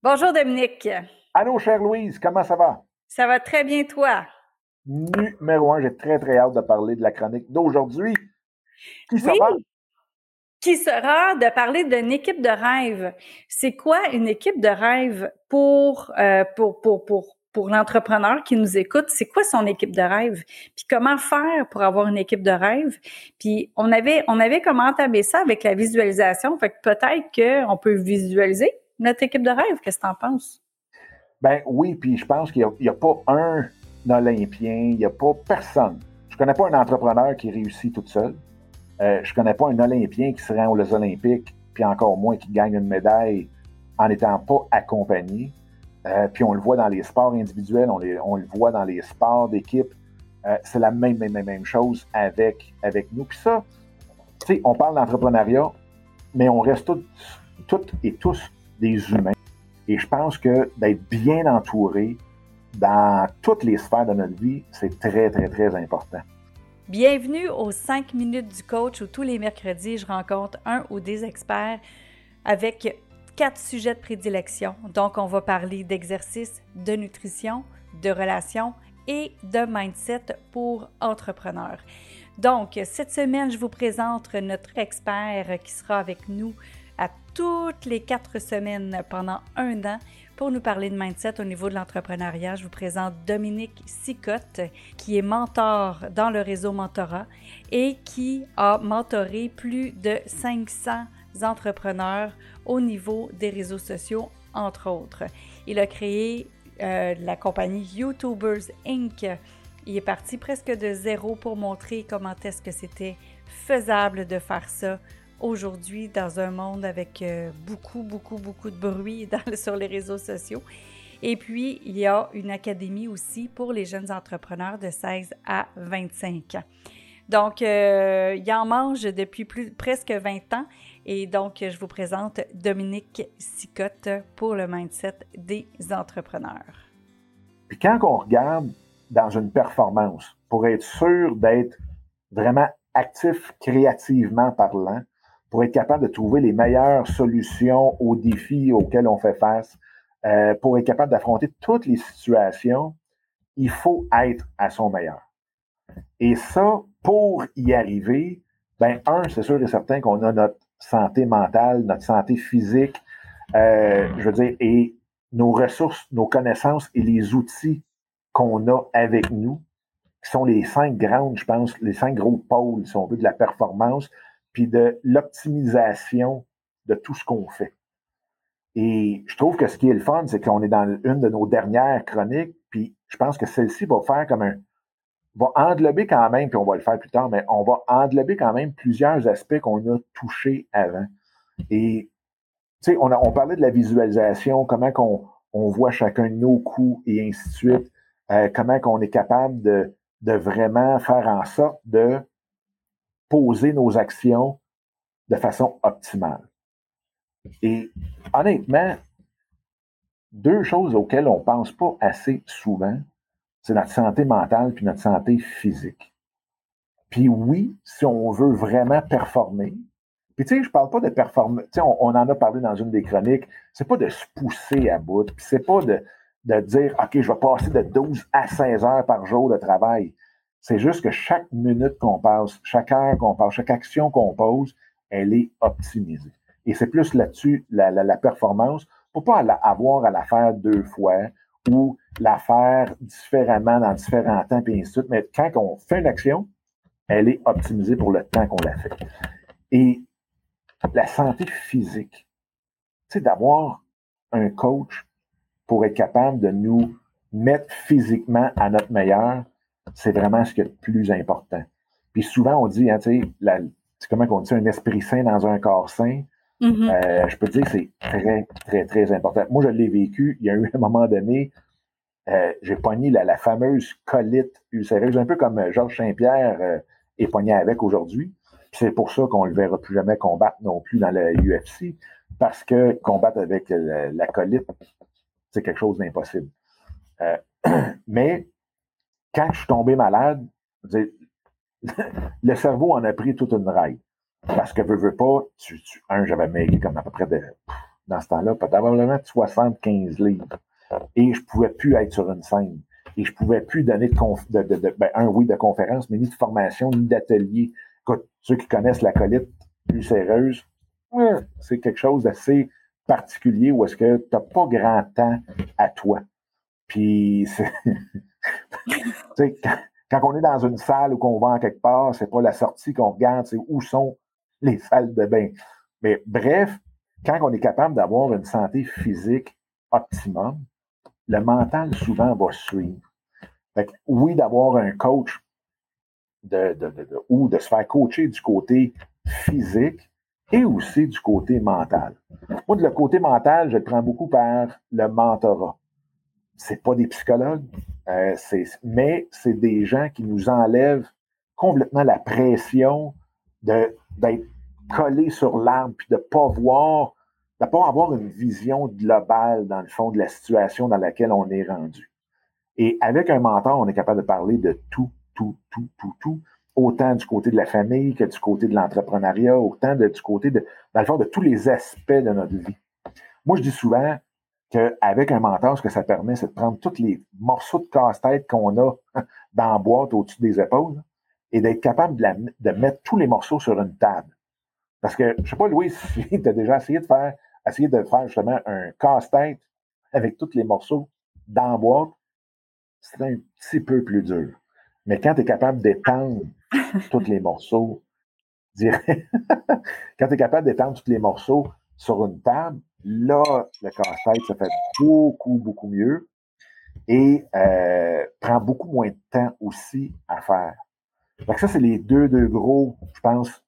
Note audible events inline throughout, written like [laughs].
Bonjour Dominique. Allô, chère Louise, comment ça va? Ça va très bien, toi? Numéro un, j'ai très, très hâte de parler de la chronique d'aujourd'hui. Qui sera? Qui sera de parler d'une équipe de rêve? C'est quoi une équipe de rêve pour, euh, pour, pour, pour, pour l'entrepreneur qui nous écoute? C'est quoi son équipe de rêve? Puis comment faire pour avoir une équipe de rêve? Puis on avait, on avait comment entamer ça avec la visualisation. Fait que peut-être qu'on peut visualiser notre équipe de rêve. Qu'est-ce que tu en penses? Ben oui, puis je pense qu'il n'y a, pas un Olympien, il n'y a pas personne. Je ne connais pas un entrepreneur qui réussit tout seul. Euh, je ne connais pas un Olympien qui se rend aux Olympiques, puis encore moins qui gagne une médaille en n'étant pas accompagné. Euh, puis on le voit dans les sports individuels, on, le voit dans les sports d'équipe. Euh, c'est la même, même, même chose avec, avec nous. Puis ça, tu sais, on parle d'entrepreneuriat, mais on reste toutes et tous des humains. Et je pense que d'être bien entouré dans toutes les sphères de notre vie, c'est très, très, très important. Bienvenue aux 5 minutes du coach où tous les mercredis, je rencontre un ou des experts avec quatre sujets de prédilection. Donc, on va parler d'exercice, de nutrition, de relations et de mindset pour entrepreneurs. Donc, cette semaine, je vous présente notre expert qui sera avec nous à toutes les quatre semaines pendant un an pour nous parler de mindset au niveau de l'entrepreneuriat. Je vous présente Dominique Sicotte, qui est mentor dans le réseau Mentorat et qui a mentoré plus de 500 entrepreneurs au niveau des réseaux sociaux, entre autres. Il a créé euh, la compagnie YouTubers Inc. Il est parti presque de zéro pour montrer comment est-ce que c'était faisable de faire ça aujourd'hui dans un monde avec euh, beaucoup, beaucoup, beaucoup de bruit [laughs] sur les réseaux sociaux. Et puis, il y a une académie aussi pour les jeunes entrepreneurs de 16 à 25 ans. Donc, euh, il en mange depuis presque 20 ans. Et donc, je vous présente Dominique Sicotte pour le mindset des entrepreneurs. Puis quand on regarde dans une performance, pour être sûr d'être vraiment actif créativement parlant, pour être capable de trouver les meilleures solutions aux défis auxquels on fait face, euh, pour être capable d'affronter toutes les situations, il faut être à son meilleur. Et ça, pour y arriver, ben un, c'est sûr et certain qu'on a notre santé mentale, notre santé physique, euh, je veux dire, et nos ressources, nos connaissances et les outils qu'on a avec nous, qui sont les cinq grandes, je pense, les cinq gros pôles, si on veut, de la performance, puis de l'optimisation de tout ce qu'on fait. Et je trouve que ce qui est le fun, c'est qu'on est dans une de nos dernières chroniques, puis je pense que celle-ci va faire comme un, va englober quand même, puis on va le faire plus tard, mais on va englober quand même plusieurs aspects qu'on a touchés avant. Et, tu sais, on, on parlait de la visualisation, comment qu'on on voit chacun de nos coups et ainsi de suite, euh, comment qu'on est capable de, de vraiment faire en sorte de poser nos actions de façon optimale. Et honnêtement, deux choses auxquelles on ne pense pas assez souvent, c'est notre santé mentale puis notre santé physique. Puis oui, si on veut vraiment performer, puis tu sais, je parle pas de performer, tu sais, on, en a parlé dans une des chroniques, c'est pas de se pousser à bout, puis c'est pas de, de dire, OK, je vais passer de 12 à 16 heures par jour de travail. C'est juste que chaque minute qu'on passe, chaque heure qu'on passe, chaque action qu'on pose, elle est optimisée. Et c'est plus là-dessus la, la, performance, pour pas avoir à la faire deux fois ou la faire différemment dans différents temps, puis ainsi de suite. Mais quand on fait une action, elle est optimisée pour le temps qu'on la fait. Et la santé physique, c'est d'avoir un coach pour être capable de nous mettre physiquement à notre meilleur, c'est vraiment ce qui est le plus important. Puis souvent, on dit, hein, tu sais, c'est comment on dit, un esprit sain dans un corps sain. Mm-hmm. Euh, je peux te dire que c'est très, très, très important. Moi, je l'ai vécu. Il y a eu un moment donné, euh, j'ai pogné la, fameuse colite ulcéreuse, un peu comme euh, Georges Saint-Pierre est pogné avec aujourd'hui. C'est pour ça qu'on ne le verra plus jamais combattre non plus dans la UFC, parce que combattre avec la colite, c'est quelque chose d'impossible. [clears throat] mais quand je suis tombé malade, [laughs] le cerveau en a pris toute une raille. Parce que, veux, veux pas, tu, un, j'avais maigri comme à peu près de dans ce temps-là, probablement 75 livres. Et je pouvais plus être sur une scène. Et je pouvais plus donner de, ben, un oui de conférence, mais ni de formation, ni d'atelier. Ceux qui connaissent la colite ulcéreuse, c'est quelque chose d'assez particulier où est-ce que tu n'as pas grand temps à toi. Puis, [laughs] [laughs] quand, on est dans une salle ou qu'on va quelque part, c'est pas la sortie qu'on regarde, c'est où sont les salles de bain. Mais bref, quand on est capable d'avoir une santé physique optimum, le mental souvent va suivre. Fait oui, d'avoir un coach ou de se faire coacher du côté physique et aussi du côté mental. Moi, de le côté mental, je le prends beaucoup par le mentorat. C'est pas des psychologues, euh, mais c'est des gens qui nous enlèvent complètement la pression d'être collé sur l'arbre puis de pas voir, de pas avoir une vision globale dans le fond de la situation dans laquelle on est rendu. Et avec un mentor, on est capable de parler de tout, tout, tout, tout, tout, autant du côté de la famille que du côté de l'entrepreneuriat, autant du côté de, dans le fond, de tous les aspects de notre vie. Moi, je dis souvent qu'avec un mentor, ce que ça permet, c'est de prendre tous les morceaux de casse-tête qu'on a [laughs] dans la boîte au-dessus des épaules et d'être capable de, de mettre tous les morceaux sur une table. Parce que, je sais pas, Louis, [laughs] si tu as déjà essayé de faire, essayer de faire justement un casse-tête avec tous les morceaux dans la boîte, c'est un petit peu plus dur. Mais quand tu es capable d'étendre [laughs] tous les morceaux, quand tu es capable d'étendre tous les morceaux sur une table, là, le casse-tête se fait beaucoup, beaucoup mieux et euh, prend beaucoup moins de temps aussi à faire. Donc ça, c'est les deux, deux gros, je pense,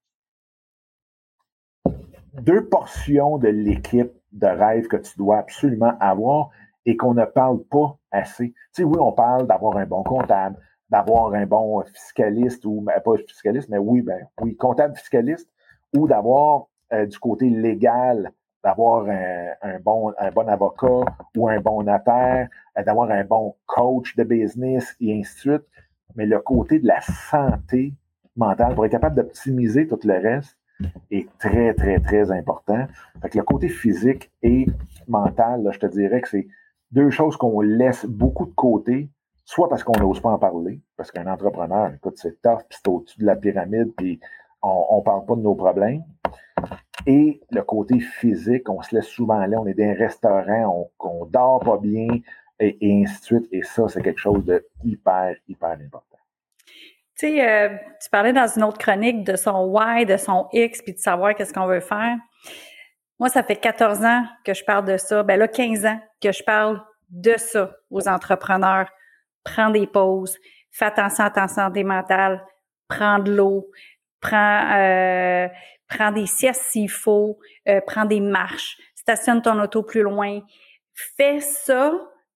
deux portions de l'équipe de rêve que tu dois absolument avoir et qu'on ne parle pas assez. Tu sais, oui, on parle d'avoir un bon comptable, d'avoir un bon fiscaliste ou ben, pas fiscaliste, mais oui, ben oui, comptable fiscaliste, ou d'avoir euh, du côté légal, d'avoir un, bon, avocat ou un bon notaire, euh, d'avoir un bon coach de business et ainsi de suite. Mais le côté de la santé mentale, pour être capable d'optimiser tout le reste, est très, très, très important. Fait que le côté physique et mental, je te dirais que c'est deux choses qu'on laisse beaucoup de côté, soit parce qu'on n'ose pas en parler, parce qu'un entrepreneur, écoute, c'est tough, puis c'est au-dessus de la pyramide, puis on ne parle pas de nos problèmes. Et le côté physique, on se laisse souvent aller, on est dans un restaurant, on, dort pas bien, et, ainsi de suite. Et ça, c'est quelque chose de hyper, hyper important. Tu sais, euh, tu parlais dans une autre chronique de son why, de son X, puis de savoir qu'est-ce qu'on veut faire. Moi, ça fait 14 ans que je parle de ça. Ben là, 15 ans que je parle de ça aux entrepreneurs. Prends des pauses, fais attention à ta santé mentale, prends de l'eau, prends, euh, prends des siestes s'il faut, euh, prends des marches, stationne ton auto plus loin. Fais ça,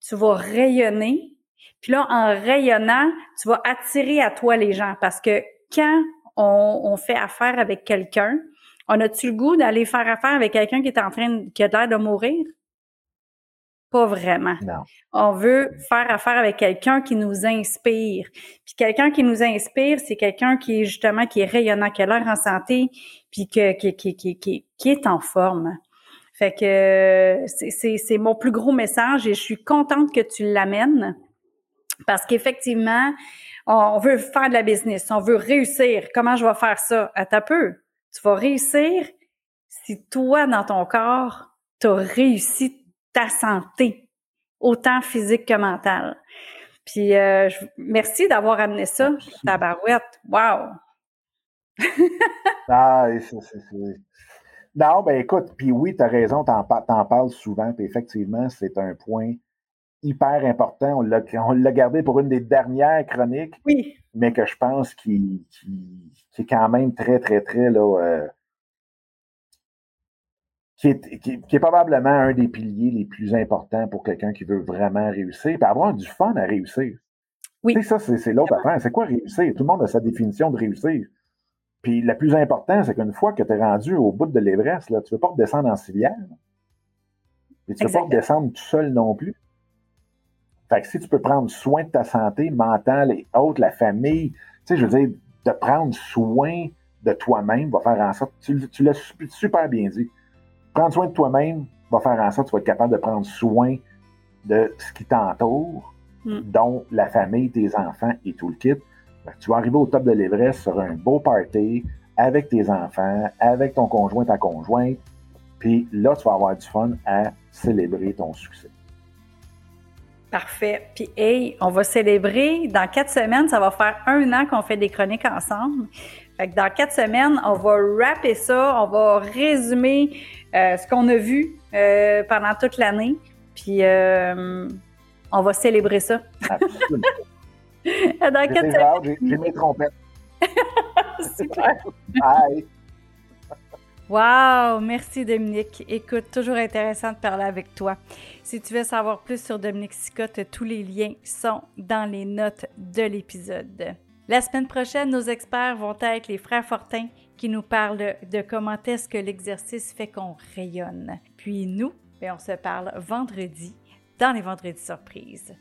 tu vas rayonner. Puis là, en rayonnant, tu vas attirer à toi les gens parce que quand on, on fait affaire avec quelqu'un, on a-tu le goût d'aller faire affaire avec quelqu'un qui est en train, qui a l'air de mourir? Pas vraiment. Non. On veut faire affaire avec quelqu'un qui nous inspire. Puis quelqu'un qui nous inspire, c'est quelqu'un qui est justement qui est rayonnant, qui a l'air en santé, puis que, qui, qui, qui, qui, qui est en forme. Fait que c'est mon plus gros message et je suis contente que tu l'amènes parce qu'effectivement, on veut faire de la business, on veut réussir. Comment je vais faire ça? À ta peu. Tu vas réussir si toi, dans ton corps, tu as réussi ta santé, autant physique que mentale. Puis, euh, merci d'avoir amené ça, ta barouette. Wow! [laughs] ah, c'est, Non, ben écoute, puis oui, tu as raison, tu en, parles souvent, puis effectivement, c'est un point hyper important. On l'a gardé pour une des dernières chroniques, oui. mais que je pense qui, qui, est quand même très, très, très là, euh, qui, est, qui, est, probablement un des piliers les plus importants pour quelqu'un qui veut vraiment réussir, puis avoir du fun à réussir. Oui. ça, c'est l'autre affaire. C'est quoi réussir? Tout le monde a sa définition de réussir. Puis le plus important, c'est qu'une fois que tu es rendu au bout de l'Everest, tu ne veux pas redescendre en civière. Et tu ne veux pas redescendre tout seul non plus. Fait que si tu peux prendre soin de ta santé mentale et autres, la famille, tu sais, je veux dire, de prendre soin de toi-même va faire en sorte, tu, tu l'as super bien dit, prendre soin de toi-même, va faire en sorte que tu vas être capable de prendre soin de ce qui t'entoure, Mm. dont la famille, tes enfants et tout le kit. Tu vas arriver au top de l'Everest sur un beau party avec tes enfants, avec ton conjoint, ta conjointe. Puis là, tu vas avoir du fun à célébrer ton succès. Parfait. Puis, hey, on va célébrer. Dans quatre semaines, ça va faire un an qu'on fait des chroniques ensemble. Fait que dans quatre semaines, on va rapper ça, on va résumer euh, ce qu'on a vu euh, pendant toute l'année. Puis, euh, on va célébrer ça. [laughs] Dans quatre semaines. j'ai j'ai mes trompettes. [laughs] Super. [laughs] Bye! Wow! Merci Dominique. Écoute, toujours intéressant de parler avec toi. Si tu veux savoir plus sur Dominique Sicotte, tous les liens sont dans les notes de l'épisode. La semaine prochaine, nos experts vont être les frères Fortin qui nous parlent de comment est-ce que l'exercice fait qu'on rayonne. Puis nous, ben, on se parle vendredi dans les vendredis surprises.